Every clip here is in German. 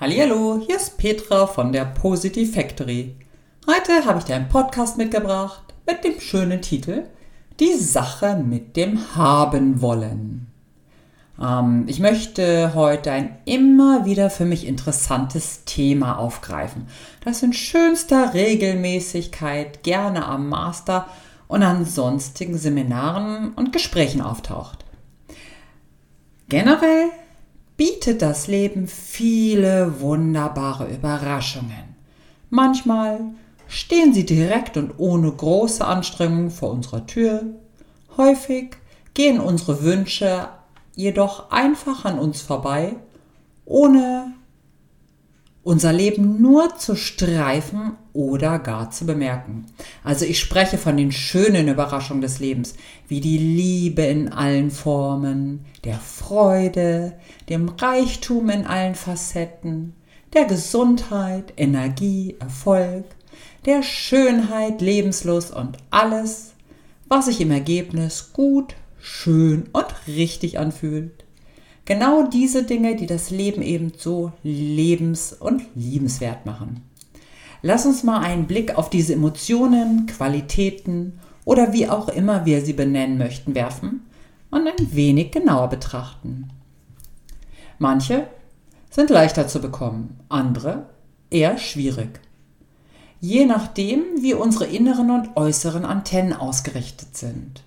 Hallo, hier ist Petra von der Positive Factory. Heute habe ich dir einen Podcast mitgebracht mit dem schönen Titel Die Sache mit dem Haben wollen. Ähm, ich möchte heute ein immer wieder für mich interessantes Thema aufgreifen, das in schönster Regelmäßigkeit gerne am Master und an sonstigen Seminaren und Gesprächen auftaucht. Generell bietet das Leben viele wunderbare Überraschungen. Manchmal stehen sie direkt und ohne große Anstrengung vor unserer Tür. Häufig gehen unsere Wünsche jedoch einfach an uns vorbei, ohne unser Leben nur zu streifen oder gar zu bemerken. Also ich spreche von den schönen Überraschungen des Lebens, wie die Liebe in allen Formen, der Freude, dem Reichtum in allen Facetten, der Gesundheit, Energie, Erfolg, der Schönheit, Lebenslust und alles, was sich im Ergebnis gut, schön und richtig anfühlt. Genau diese Dinge, die das Leben eben so lebens- und liebenswert machen. Lass uns mal einen Blick auf diese Emotionen, Qualitäten oder wie auch immer wir sie benennen möchten werfen und ein wenig genauer betrachten. Manche sind leichter zu bekommen, andere eher schwierig. Je nachdem, wie unsere inneren und äußeren Antennen ausgerichtet sind.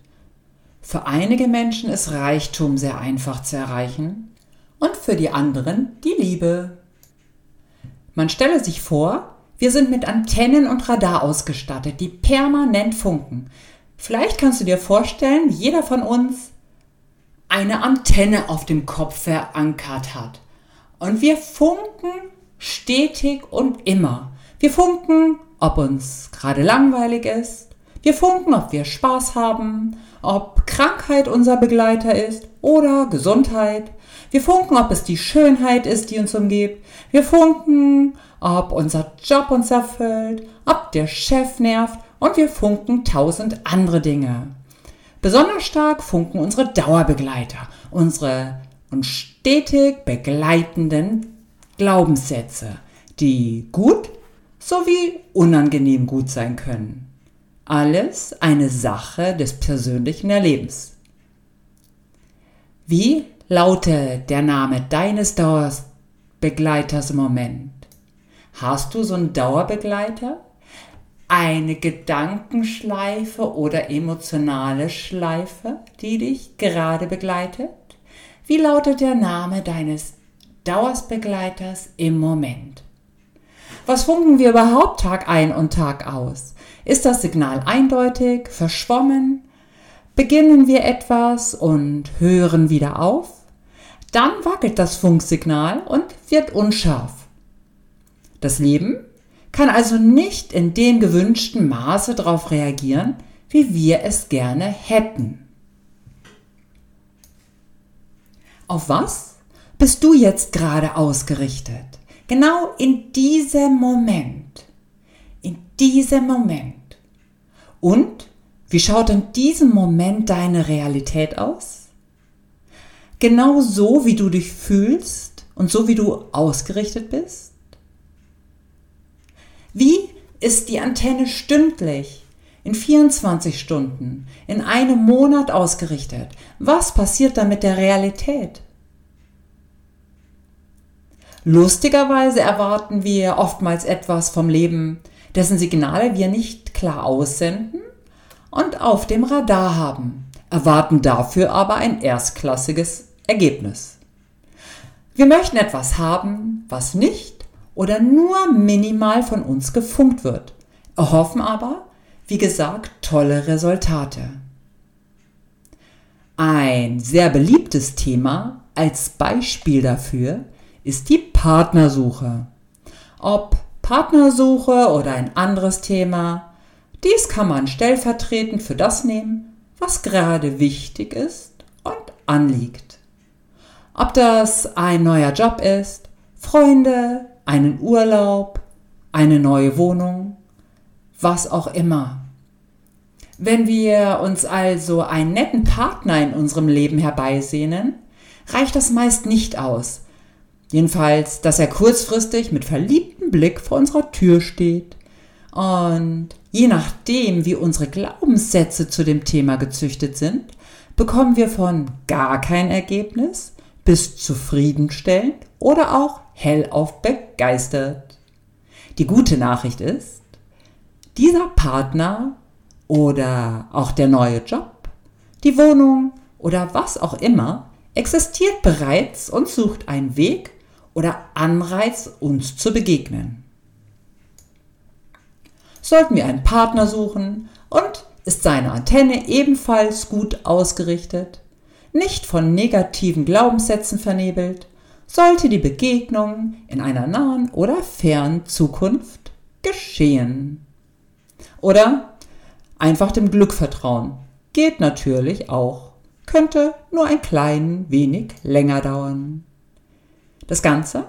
Für einige Menschen ist Reichtum sehr einfach zu erreichen und für die anderen die Liebe. Man stelle sich vor, wir sind mit Antennen und Radar ausgestattet, die permanent funken. Vielleicht kannst du dir vorstellen, wie jeder von uns eine Antenne auf dem Kopf verankert hat. Und wir funken stetig und immer. Wir funken, ob uns gerade langweilig ist. Wir funken, ob wir Spaß haben, ob Krankheit unser Begleiter ist oder Gesundheit. Wir funken, ob es die Schönheit ist, die uns umgibt. Wir funken, ob unser Job uns erfüllt, ob der Chef nervt und wir funken tausend andere Dinge. Besonders stark funken unsere Dauerbegleiter, unsere uns stetig begleitenden Glaubenssätze, die gut sowie unangenehm gut sein können. Alles eine Sache des persönlichen Erlebens. Wie lautet der Name deines Dauerbegleiters im Moment? Hast du so einen Dauerbegleiter? Eine Gedankenschleife oder emotionale Schleife, die dich gerade begleitet? Wie lautet der Name deines Dauersbegleiters im Moment? Was funken wir überhaupt Tag ein und Tag aus? Ist das Signal eindeutig, verschwommen? Beginnen wir etwas und hören wieder auf? Dann wackelt das Funksignal und wird unscharf. Das Leben kann also nicht in dem gewünschten Maße darauf reagieren, wie wir es gerne hätten. Auf was bist du jetzt gerade ausgerichtet? Genau in diesem Moment diesem Moment. Und wie schaut in diesem Moment deine Realität aus? Genau so, wie du dich fühlst und so, wie du ausgerichtet bist? Wie ist die Antenne stündlich, in 24 Stunden, in einem Monat ausgerichtet? Was passiert da mit der Realität? Lustigerweise erwarten wir oftmals etwas vom Leben, dessen Signale wir nicht klar aussenden und auf dem Radar haben, erwarten dafür aber ein erstklassiges Ergebnis. Wir möchten etwas haben, was nicht oder nur minimal von uns gefunkt wird, erhoffen aber, wie gesagt, tolle Resultate. Ein sehr beliebtes Thema als Beispiel dafür ist die Partnersuche. Ob Partnersuche oder ein anderes Thema. Dies kann man stellvertretend für das nehmen, was gerade wichtig ist und anliegt. Ob das ein neuer Job ist, Freunde, einen Urlaub, eine neue Wohnung, was auch immer. Wenn wir uns also einen netten Partner in unserem Leben herbeisehnen, reicht das meist nicht aus, Jedenfalls, dass er kurzfristig mit verliebtem Blick vor unserer Tür steht. Und je nachdem, wie unsere Glaubenssätze zu dem Thema gezüchtet sind, bekommen wir von gar kein Ergebnis bis zufriedenstellend oder auch hellauf begeistert. Die gute Nachricht ist, dieser Partner oder auch der neue Job, die Wohnung oder was auch immer existiert bereits und sucht einen Weg oder Anreiz, uns zu begegnen. Sollten wir einen Partner suchen und ist seine Antenne ebenfalls gut ausgerichtet, nicht von negativen Glaubenssätzen vernebelt, sollte die Begegnung in einer nahen oder fernen Zukunft geschehen. Oder einfach dem Glück vertrauen. Geht natürlich auch. Könnte nur ein klein wenig länger dauern. Das Ganze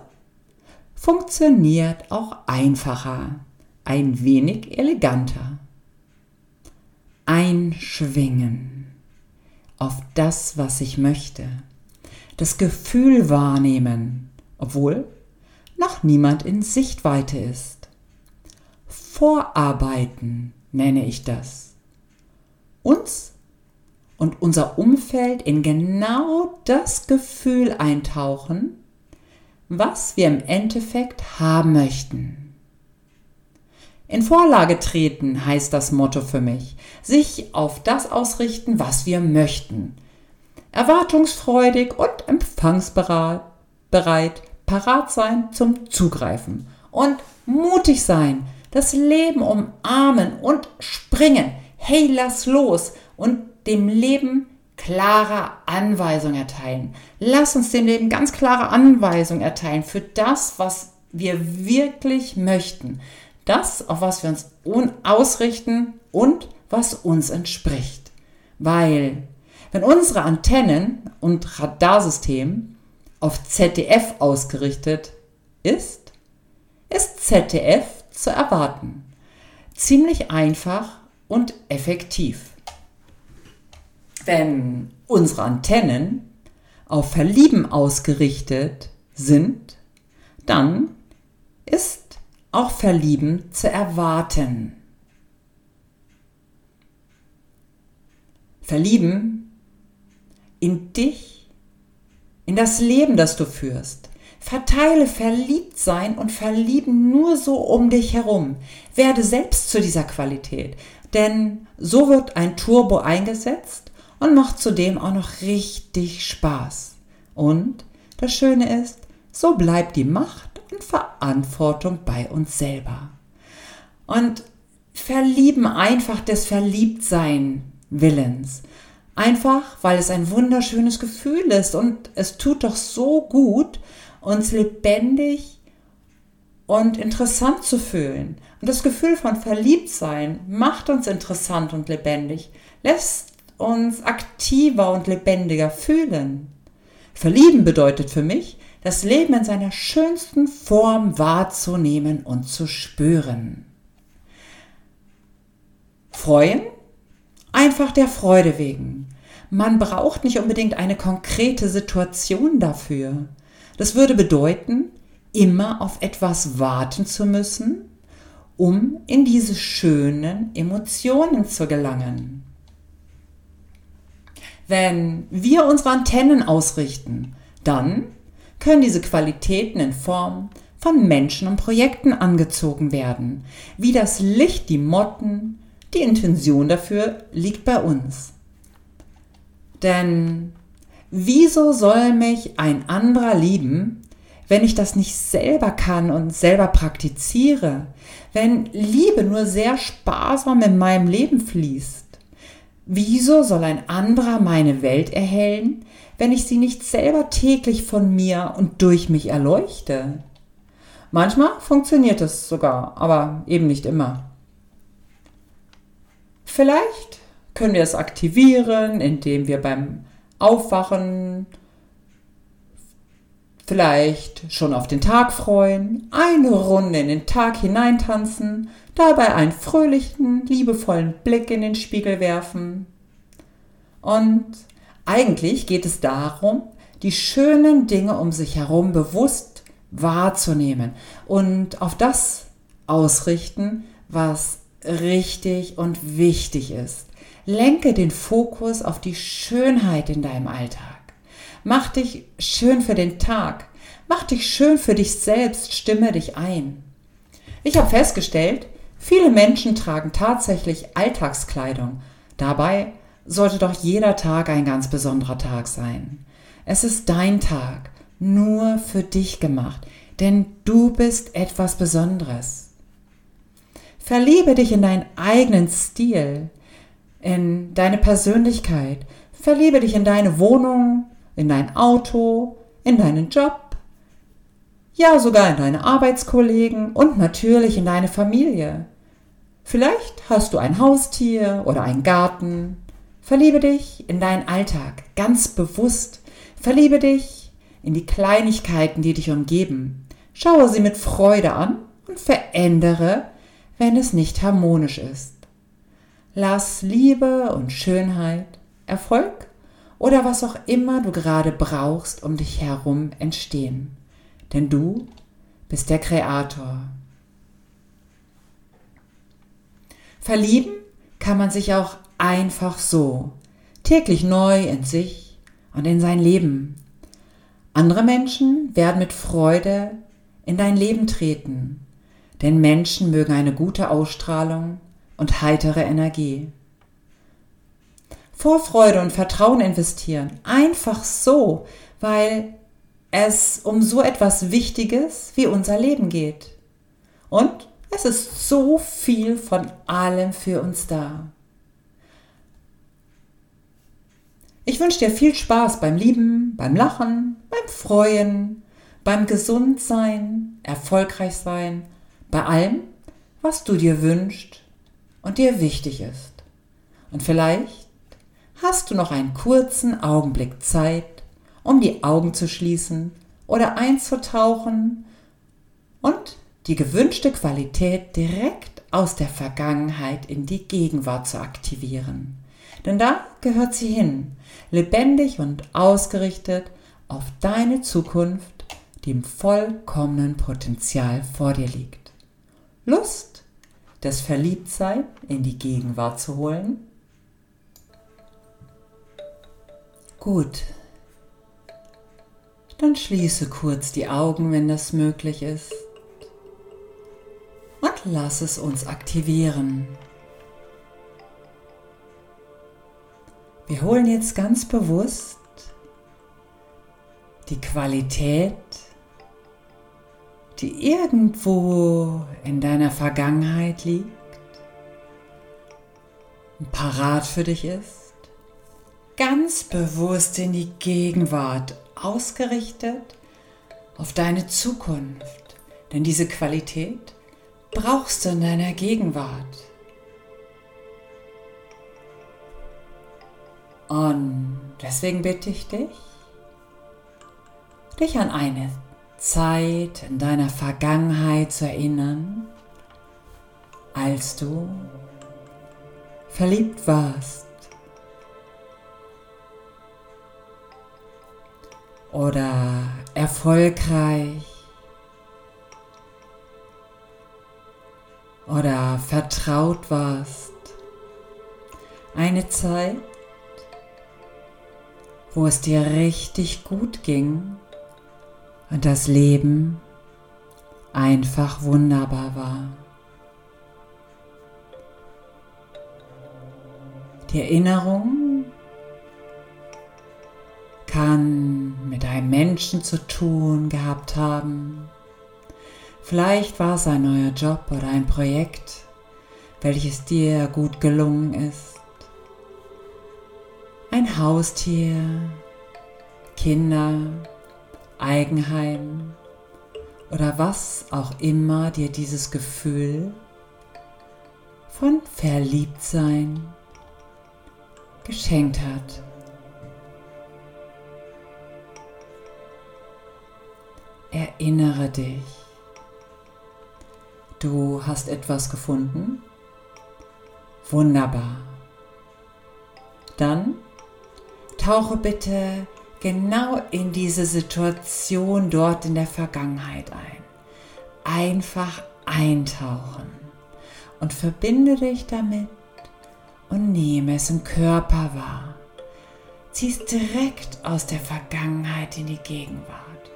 funktioniert auch einfacher, ein wenig eleganter. Einschwingen auf das, was ich möchte. Das Gefühl wahrnehmen, obwohl noch niemand in Sichtweite ist. Vorarbeiten nenne ich das. Uns und unser Umfeld in genau das Gefühl eintauchen, was wir im Endeffekt haben möchten. In Vorlage treten heißt das Motto für mich. Sich auf das ausrichten, was wir möchten. Erwartungsfreudig und empfangsbereit, parat sein zum Zugreifen. Und mutig sein, das Leben umarmen und springen. Hey, lass los und dem Leben klare Anweisung erteilen. Lass uns dem Leben ganz klare Anweisung erteilen für das, was wir wirklich möchten. Das, auf was wir uns ausrichten und was uns entspricht. Weil, wenn unsere Antennen und Radarsystem auf ZDF ausgerichtet ist, ist ZDF zu erwarten. Ziemlich einfach und effektiv. Wenn unsere Antennen auf Verlieben ausgerichtet sind, dann ist auch Verlieben zu erwarten. Verlieben in dich, in das Leben, das du führst. Verteile verliebt sein und verlieben nur so um dich herum. Werde selbst zu dieser Qualität, denn so wird ein Turbo eingesetzt und macht zudem auch noch richtig Spaß. Und das Schöne ist, so bleibt die Macht und Verantwortung bei uns selber. Und verlieben einfach des Verliebtsein Willens. Einfach, weil es ein wunderschönes Gefühl ist und es tut doch so gut, uns lebendig und interessant zu fühlen. Und das Gefühl von Verliebtsein macht uns interessant und lebendig, lässt uns aktiver und lebendiger fühlen. Verlieben bedeutet für mich, das Leben in seiner schönsten Form wahrzunehmen und zu spüren. Freuen? Einfach der Freude wegen. Man braucht nicht unbedingt eine konkrete Situation dafür. Das würde bedeuten, immer auf etwas warten zu müssen, um in diese schönen Emotionen zu gelangen. Wenn wir unsere Antennen ausrichten, dann können diese Qualitäten in Form von Menschen und Projekten angezogen werden. Wie das Licht die Motten, die Intention dafür liegt bei uns. Denn wieso soll mich ein anderer lieben, wenn ich das nicht selber kann und selber praktiziere? Wenn Liebe nur sehr sparsam in meinem Leben fließt? Wieso soll ein anderer meine Welt erhellen, wenn ich sie nicht selber täglich von mir und durch mich erleuchte? Manchmal funktioniert es sogar, aber eben nicht immer. Vielleicht können wir es aktivieren, indem wir beim Aufwachen vielleicht schon auf den Tag freuen, eine Runde in den Tag hineintanzen, dabei einen fröhlichen, liebevollen Blick in den Spiegel werfen. Und eigentlich geht es darum, die schönen Dinge um sich herum bewusst wahrzunehmen und auf das ausrichten, was richtig und wichtig ist. Lenke den Fokus auf die Schönheit in deinem Alltag. Mach dich schön für den Tag. Mach dich schön für dich selbst. Stimme dich ein. Ich habe festgestellt, viele Menschen tragen tatsächlich Alltagskleidung. Dabei sollte doch jeder Tag ein ganz besonderer Tag sein. Es ist dein Tag, nur für dich gemacht, denn du bist etwas Besonderes. Verliebe dich in deinen eigenen Stil, in deine Persönlichkeit. Verliebe dich in deine Wohnung, in dein Auto, in deinen Job, ja sogar in deine Arbeitskollegen und natürlich in deine Familie. Vielleicht hast du ein Haustier oder einen Garten. Verliebe dich in deinen Alltag ganz bewusst. Verliebe dich in die Kleinigkeiten, die dich umgeben. Schaue sie mit Freude an und verändere wenn es nicht harmonisch ist. Lass Liebe und Schönheit, Erfolg oder was auch immer du gerade brauchst um dich herum entstehen. Denn du bist der Kreator. Verlieben kann man sich auch einfach so, täglich neu in sich und in sein Leben. Andere Menschen werden mit Freude in dein Leben treten denn Menschen mögen eine gute Ausstrahlung und heitere Energie. Vorfreude und Vertrauen investieren, einfach so, weil es um so etwas Wichtiges wie unser Leben geht. Und es ist so viel von allem für uns da. Ich wünsche dir viel Spaß beim Lieben, beim Lachen, beim Freuen, beim Gesundsein, erfolgreich sein bei allem, was du dir wünschst und dir wichtig ist. Und vielleicht hast du noch einen kurzen Augenblick Zeit, um die Augen zu schließen oder einzutauchen und die gewünschte Qualität direkt aus der Vergangenheit in die Gegenwart zu aktivieren. Denn da gehört sie hin, lebendig und ausgerichtet auf deine Zukunft, die im vollkommenen Potenzial vor dir liegt. Lust, das Verliebtsein in die Gegenwart zu holen? Gut. Dann schließe kurz die Augen, wenn das möglich ist. Und lass es uns aktivieren. Wir holen jetzt ganz bewusst die Qualität die irgendwo in deiner Vergangenheit liegt parat für dich ist, ganz bewusst in die Gegenwart ausgerichtet auf deine Zukunft. Denn diese Qualität brauchst du in deiner Gegenwart. Und deswegen bitte ich dich, dich an eine Zeit in deiner Vergangenheit zu erinnern, als du verliebt warst. Oder erfolgreich. Oder vertraut warst. Eine Zeit, wo es dir richtig gut ging und das Leben einfach wunderbar war. Die Erinnerung kann mit einem Menschen zu tun gehabt haben. Vielleicht war es ein neuer Job oder ein Projekt, welches dir gut gelungen ist. Ein Haustier, Kinder, Eigenheim oder was auch immer dir dieses Gefühl von Verliebtsein geschenkt hat. Erinnere dich, du hast etwas gefunden. Wunderbar. Dann tauche bitte genau in diese Situation dort in der Vergangenheit ein. Einfach eintauchen und verbinde dich damit und nehme es im Körper wahr. Zieh es direkt aus der Vergangenheit in die Gegenwart.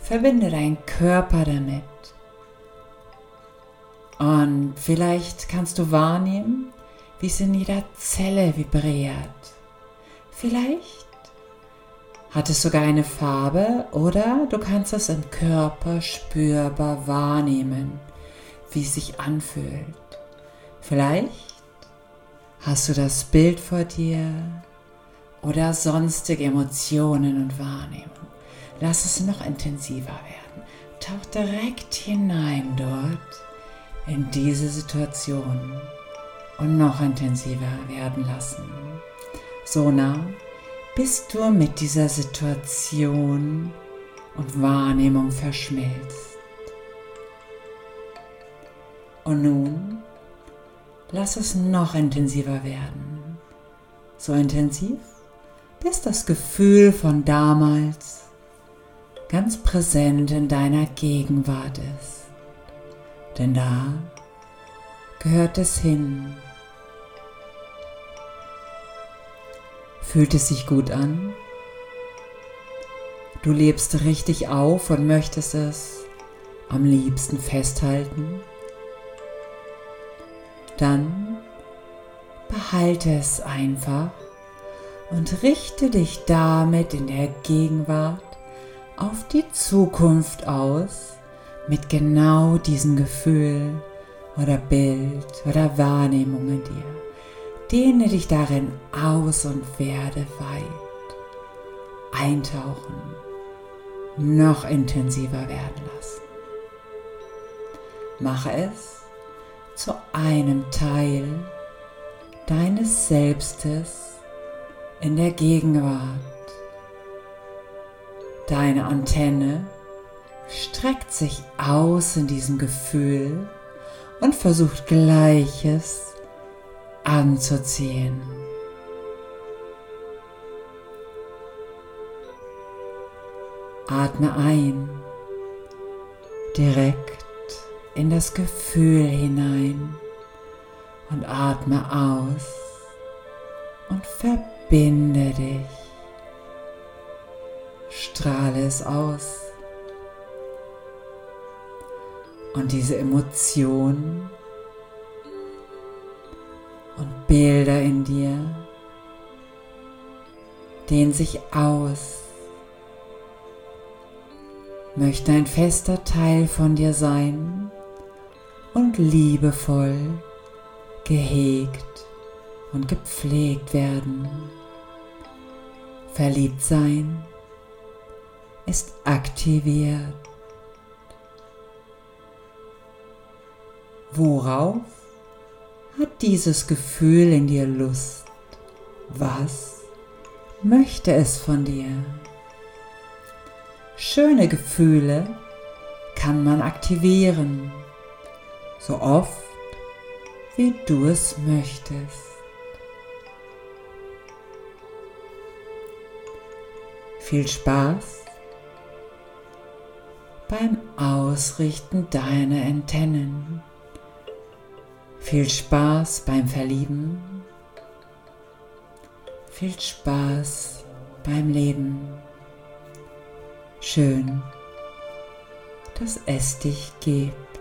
Verbinde deinen Körper damit. Und vielleicht kannst du wahrnehmen, wie es in jeder Zelle vibriert. Vielleicht hat es sogar eine Farbe oder du kannst es im Körper spürbar wahrnehmen, wie es sich anfühlt. Vielleicht hast du das Bild vor dir oder sonstige Emotionen und Wahrnehmungen. Lass es noch intensiver werden. Tauch direkt hinein dort in diese Situation und noch intensiver werden lassen. So nah bis du mit dieser Situation und Wahrnehmung verschmilzt. Und nun lass es noch intensiver werden. So intensiv, bis das Gefühl von damals ganz präsent in deiner Gegenwart ist. Denn da gehört es hin. Fühlt es sich gut an? Du lebst richtig auf und möchtest es am liebsten festhalten? Dann behalte es einfach und richte dich damit in der Gegenwart auf die Zukunft aus mit genau diesem Gefühl oder Bild oder Wahrnehmung in dir. Dehne dich darin aus und werde weit. Eintauchen, noch intensiver werden lassen. Mache es zu einem Teil deines Selbstes in der Gegenwart. Deine Antenne streckt sich aus in diesem Gefühl und versucht Gleiches anzuziehen. Atme ein, direkt in das Gefühl hinein und atme aus und verbinde dich. Strahle es aus. Und diese Emotion und Bilder in dir dehnen sich aus, möchte ein fester Teil von dir sein und liebevoll, gehegt und gepflegt werden. Verliebt sein ist aktiviert. Worauf hat dieses Gefühl in dir Lust? Was möchte es von dir? Schöne Gefühle kann man aktivieren, so oft wie du es möchtest. Viel Spaß beim Ausrichten deiner Antennen. Viel Spaß beim Verlieben. Viel Spaß beim Leben. Schön, dass es dich gibt.